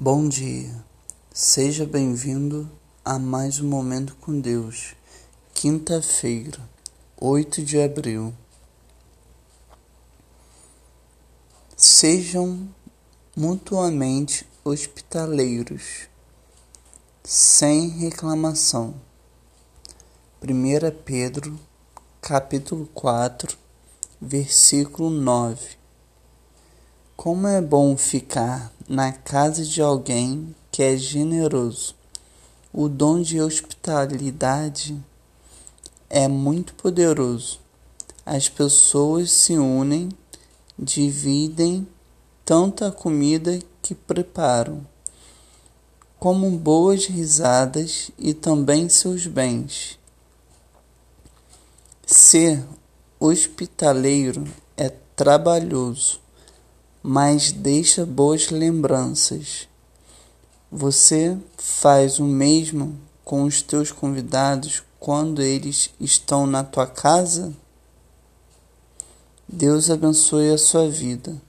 Bom dia, seja bem-vindo a mais um Momento com Deus, quinta-feira, 8 de abril. Sejam mutuamente hospitaleiros, sem reclamação. 1 Pedro, capítulo 4, versículo 9. Como é bom ficar na casa de alguém que é generoso. O dom de hospitalidade é muito poderoso. As pessoas se unem, dividem tanto a comida que preparam, como boas risadas e também seus bens. Ser hospitaleiro é trabalhoso mas deixa boas lembranças. Você faz o mesmo com os teus convidados quando eles estão na tua casa? Deus abençoe a sua vida.